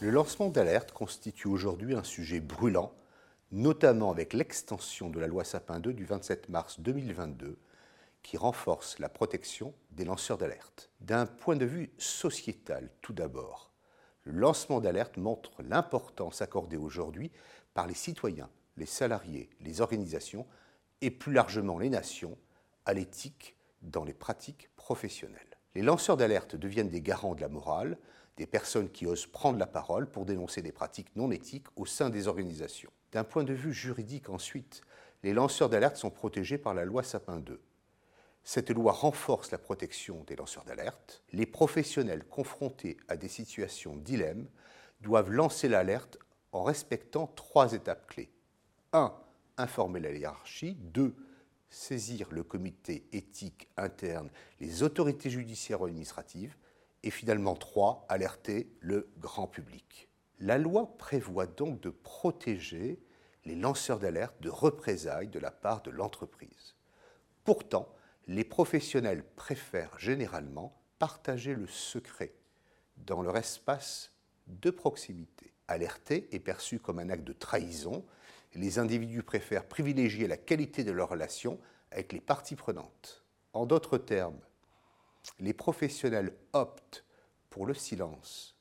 Le lancement d'alerte constitue aujourd'hui un sujet brûlant, notamment avec l'extension de la loi Sapin 2 du 27 mars 2022 qui renforce la protection des lanceurs d'alerte. D'un point de vue sociétal, tout d'abord, le lancement d'alerte montre l'importance accordée aujourd'hui par les citoyens, les salariés, les organisations et plus largement les nations à l'éthique dans les pratiques professionnelles. Les lanceurs d'alerte deviennent des garants de la morale, des personnes qui osent prendre la parole pour dénoncer des pratiques non éthiques au sein des organisations. D'un point de vue juridique ensuite, les lanceurs d'alerte sont protégés par la loi Sapin 2. Cette loi renforce la protection des lanceurs d'alerte. Les professionnels confrontés à des situations dilemme doivent lancer l'alerte en respectant trois étapes clés. 1. Informer la hiérarchie. 2. Saisir le comité éthique interne, les autorités judiciaires ou administratives. Et finalement, 3. Alerter le grand public. La loi prévoit donc de protéger les lanceurs d'alerte de représailles de la part de l'entreprise. Pourtant, les professionnels préfèrent généralement partager le secret dans leur espace de proximité. Alerter est perçu comme un acte de trahison les individus préfèrent privilégier la qualité de leur relation avec les parties prenantes. En d'autres termes, les professionnels optent pour le silence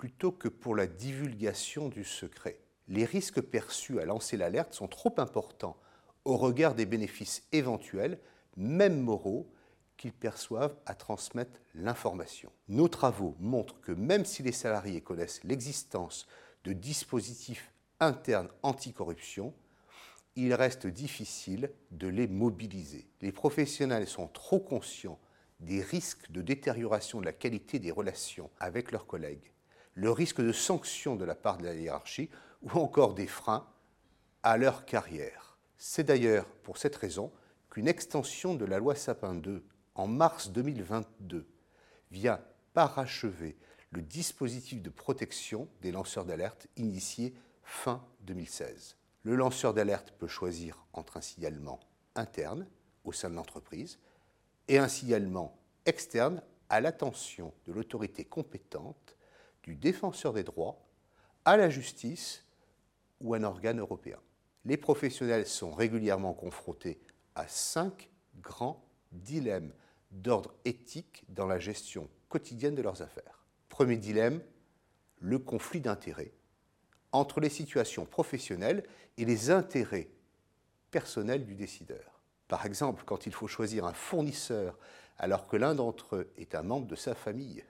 plutôt que pour la divulgation du secret. Les risques perçus à lancer l'alerte sont trop importants au regard des bénéfices éventuels même moraux, qu'ils perçoivent à transmettre l'information. Nos travaux montrent que même si les salariés connaissent l'existence de dispositifs internes anticorruption, il reste difficile de les mobiliser. Les professionnels sont trop conscients des risques de détérioration de la qualité des relations avec leurs collègues, le risque de sanctions de la part de la hiérarchie ou encore des freins à leur carrière. C'est d'ailleurs pour cette raison qu'une extension de la loi Sapin 2 en mars 2022 vient parachever le dispositif de protection des lanceurs d'alerte initié fin 2016. Le lanceur d'alerte peut choisir entre un signalement interne au sein de l'entreprise et un signalement externe à l'attention de l'autorité compétente, du défenseur des droits, à la justice ou un organe européen. Les professionnels sont régulièrement confrontés à cinq grands dilemmes d'ordre éthique dans la gestion quotidienne de leurs affaires. Premier dilemme, le conflit d'intérêts entre les situations professionnelles et les intérêts personnels du décideur. Par exemple, quand il faut choisir un fournisseur alors que l'un d'entre eux est un membre de sa famille.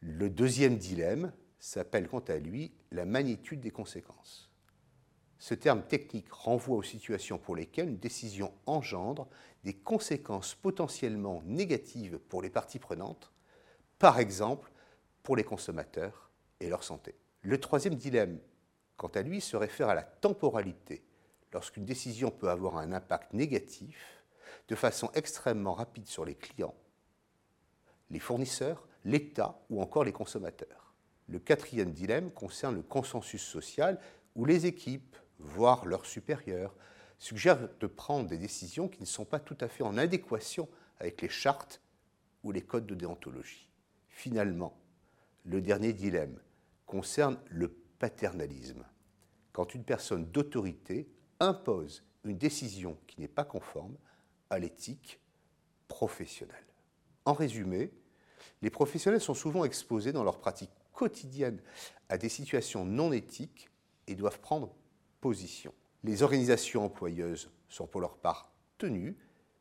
Le deuxième dilemme s'appelle quant à lui la magnitude des conséquences. Ce terme technique renvoie aux situations pour lesquelles une décision engendre des conséquences potentiellement négatives pour les parties prenantes, par exemple pour les consommateurs et leur santé. Le troisième dilemme, quant à lui, se réfère à la temporalité, lorsqu'une décision peut avoir un impact négatif de façon extrêmement rapide sur les clients, les fournisseurs, l'État ou encore les consommateurs. Le quatrième dilemme concerne le consensus social où les équipes, voire leurs supérieurs, suggèrent de prendre des décisions qui ne sont pas tout à fait en adéquation avec les chartes ou les codes de déontologie. Finalement, le dernier dilemme concerne le paternalisme. Quand une personne d'autorité impose une décision qui n'est pas conforme à l'éthique professionnelle. En résumé, les professionnels sont souvent exposés dans leur pratique quotidienne à des situations non éthiques et doivent prendre position. Les organisations employeuses sont pour leur part tenues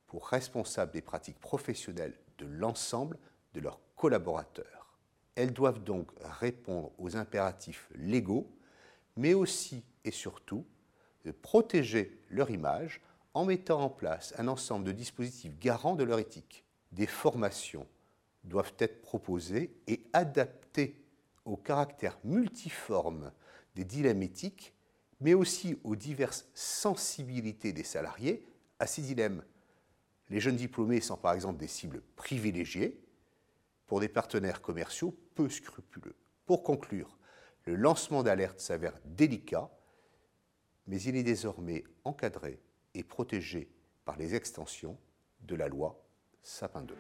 pour responsables des pratiques professionnelles de l'ensemble de leurs collaborateurs. Elles doivent donc répondre aux impératifs légaux, mais aussi et surtout protéger leur image en mettant en place un ensemble de dispositifs garants de leur éthique. Des formations doivent être proposées et adaptées au caractère multiforme des dilemmes éthiques mais aussi aux diverses sensibilités des salariés à ces dilemmes. Les jeunes diplômés sont par exemple des cibles privilégiées pour des partenaires commerciaux peu scrupuleux. Pour conclure, le lancement d'alerte s'avère délicat, mais il est désormais encadré est protégé par les extensions de la loi Sapin 2.